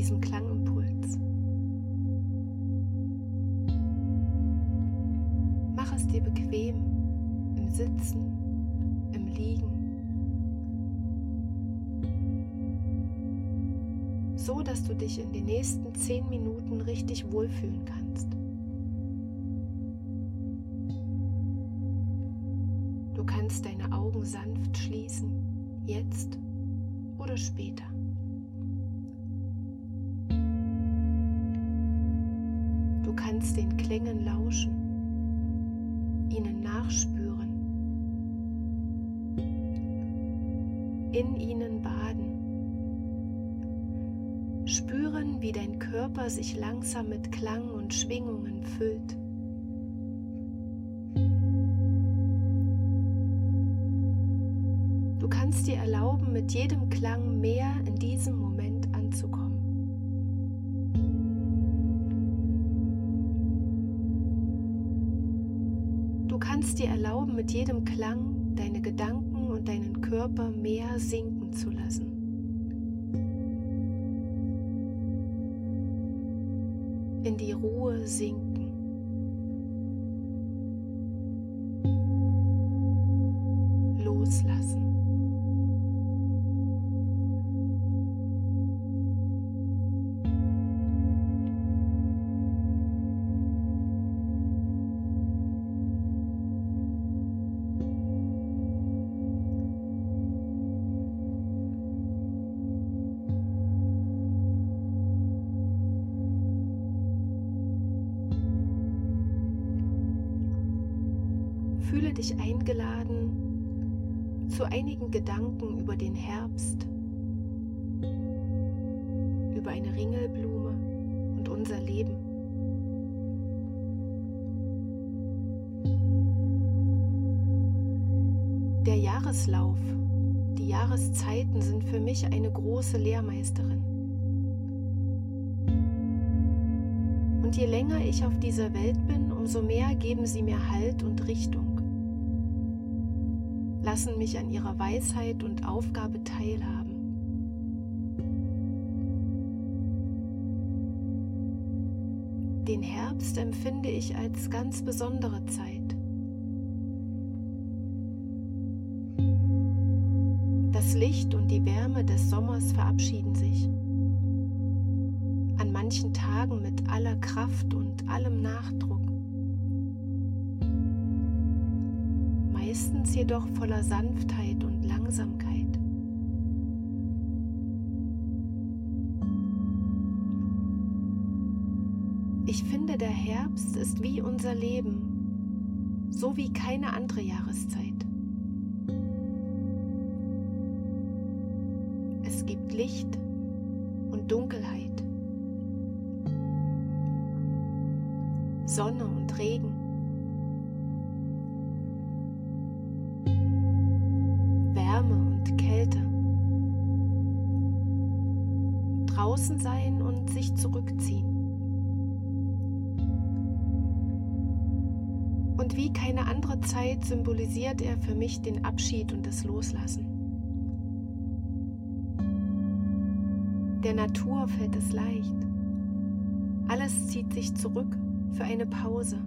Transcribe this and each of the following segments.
diesem Klangimpuls. Mach es dir bequem im Sitzen, im Liegen, so dass du dich in den nächsten zehn Minuten richtig wohlfühlen kannst. Du kannst deine Augen sanft schließen, jetzt oder später. Du kannst den Klängen lauschen, ihnen nachspüren, in ihnen baden. Spüren, wie dein Körper sich langsam mit Klang und Schwingungen füllt. Du kannst dir erlauben, mit jedem Klang mehr in diesem Moment dir erlauben, mit jedem Klang deine Gedanken und deinen Körper mehr sinken zu lassen. In die Ruhe sinken. Dich eingeladen zu einigen Gedanken über den Herbst, über eine Ringelblume und unser Leben. Der Jahreslauf, die Jahreszeiten sind für mich eine große Lehrmeisterin. Und je länger ich auf dieser Welt bin, umso mehr geben sie mir Halt und Richtung, lassen mich an ihrer Weisheit und Aufgabe teilhaben. Den Herbst empfinde ich als ganz besondere Zeit. Das Licht und die Wärme des Sommers verabschieden sich. An manchen Tagen mit aller Kraft und allem Nachdruck. Meistens jedoch voller Sanftheit und Langsamkeit. Ich finde, der Herbst ist wie unser Leben, so wie keine andere Jahreszeit. Es gibt Licht und Dunkelheit, Sonne und Regen, und Kälte, draußen sein und sich zurückziehen. Und wie keine andere Zeit symbolisiert er für mich den Abschied und das Loslassen. Der Natur fällt es leicht. Alles zieht sich zurück für eine Pause.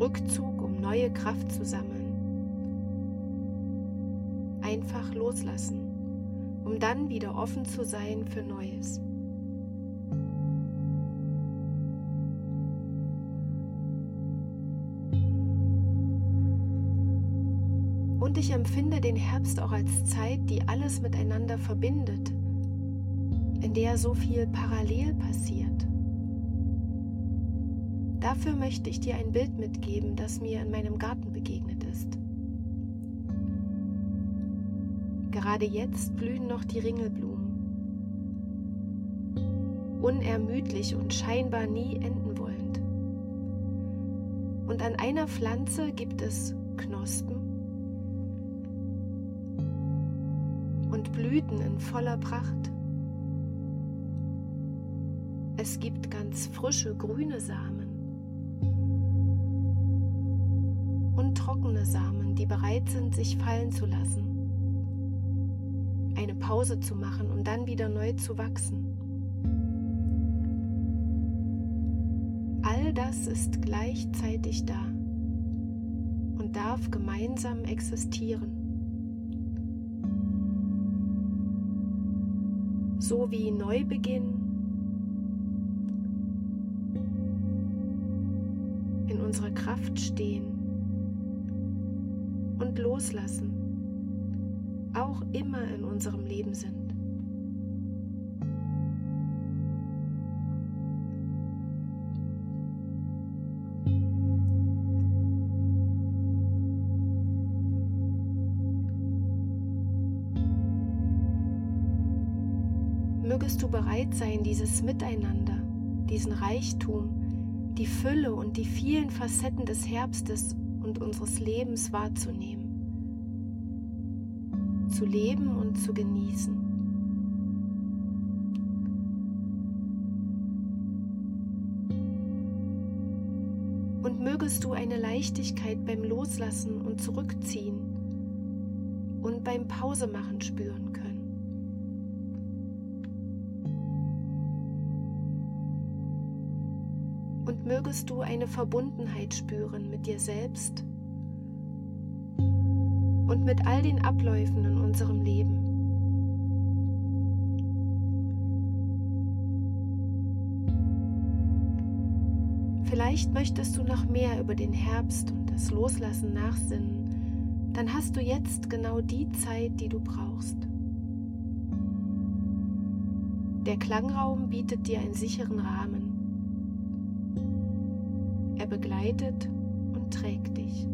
Rückzug, um neue Kraft zu sammeln. Einfach loslassen, um dann wieder offen zu sein für Neues. Und ich empfinde den Herbst auch als Zeit, die alles miteinander verbindet, in der so viel parallel passiert. Dafür möchte ich dir ein Bild mitgeben, das mir in meinem Garten begegnet ist. Gerade jetzt blühen noch die Ringelblumen. Unermüdlich und scheinbar nie enden wollend. Und an einer Pflanze gibt es Knospen und Blüten in voller Pracht. Es gibt ganz frische grüne Samen und trockene Samen, die bereit sind, sich fallen zu lassen. Eine Pause zu machen, um dann wieder neu zu wachsen. All das ist gleichzeitig da und darf gemeinsam existieren. So wie Neubeginn in unserer Kraft stehen und loslassen auch immer in unserem Leben sind. Mögest du bereit sein, dieses Miteinander, diesen Reichtum, die Fülle und die vielen Facetten des Herbstes und unseres Lebens wahrzunehmen zu leben und zu genießen. Und mögest du eine Leichtigkeit beim Loslassen und Zurückziehen und beim Pausemachen spüren können. Und mögest du eine Verbundenheit spüren mit dir selbst und mit all den Abläufen in unserem Leben. Vielleicht möchtest du noch mehr über den Herbst und das Loslassen nachsinnen, dann hast du jetzt genau die Zeit, die du brauchst. Der Klangraum bietet dir einen sicheren Rahmen. Er begleitet und trägt dich.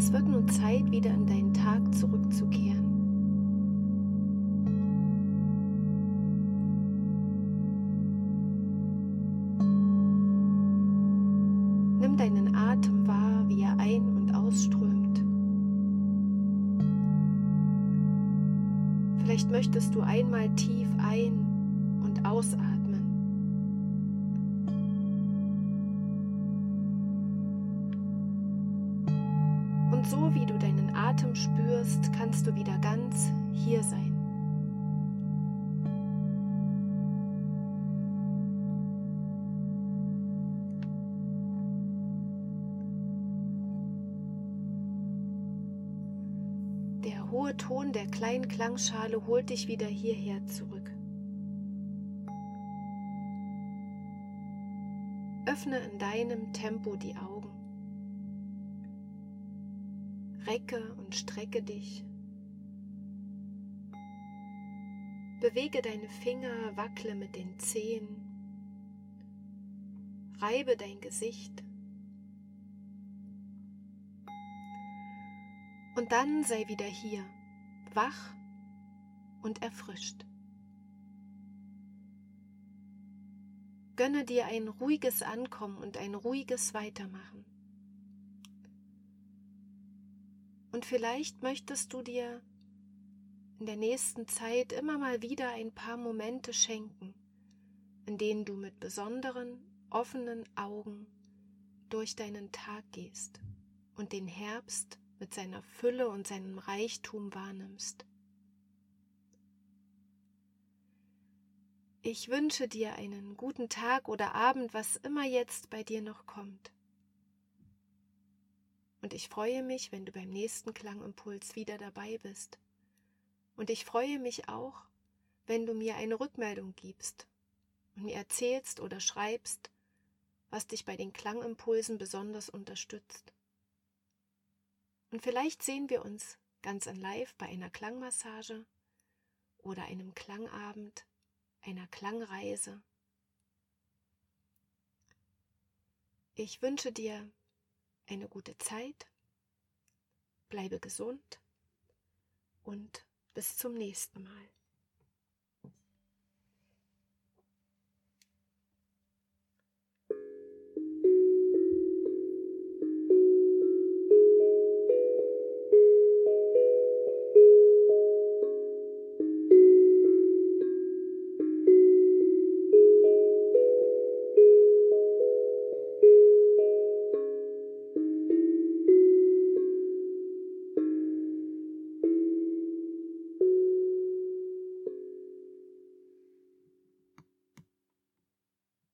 Es wird nun Zeit, wieder in deinen Tag zurückzukehren. Und so wie du deinen Atem spürst, kannst du wieder ganz hier sein. Der hohe Ton der kleinen Klangschale holt dich wieder hierher zurück. Öffne in deinem Tempo die Augen. Recke und strecke dich. Bewege deine Finger, wackle mit den Zehen. Reibe dein Gesicht. Und dann sei wieder hier, wach und erfrischt. Gönne dir ein ruhiges Ankommen und ein ruhiges Weitermachen. Und vielleicht möchtest du dir in der nächsten Zeit immer mal wieder ein paar Momente schenken, in denen du mit besonderen, offenen Augen durch deinen Tag gehst und den Herbst mit seiner Fülle und seinem Reichtum wahrnimmst. Ich wünsche dir einen guten Tag oder Abend, was immer jetzt bei dir noch kommt. Und ich freue mich, wenn du beim nächsten Klangimpuls wieder dabei bist. Und ich freue mich auch, wenn du mir eine Rückmeldung gibst und mir erzählst oder schreibst, was dich bei den Klangimpulsen besonders unterstützt. Und vielleicht sehen wir uns ganz in live bei einer Klangmassage oder einem Klangabend, einer Klangreise. Ich wünsche dir eine gute Zeit, bleibe gesund und bis zum nächsten Mal.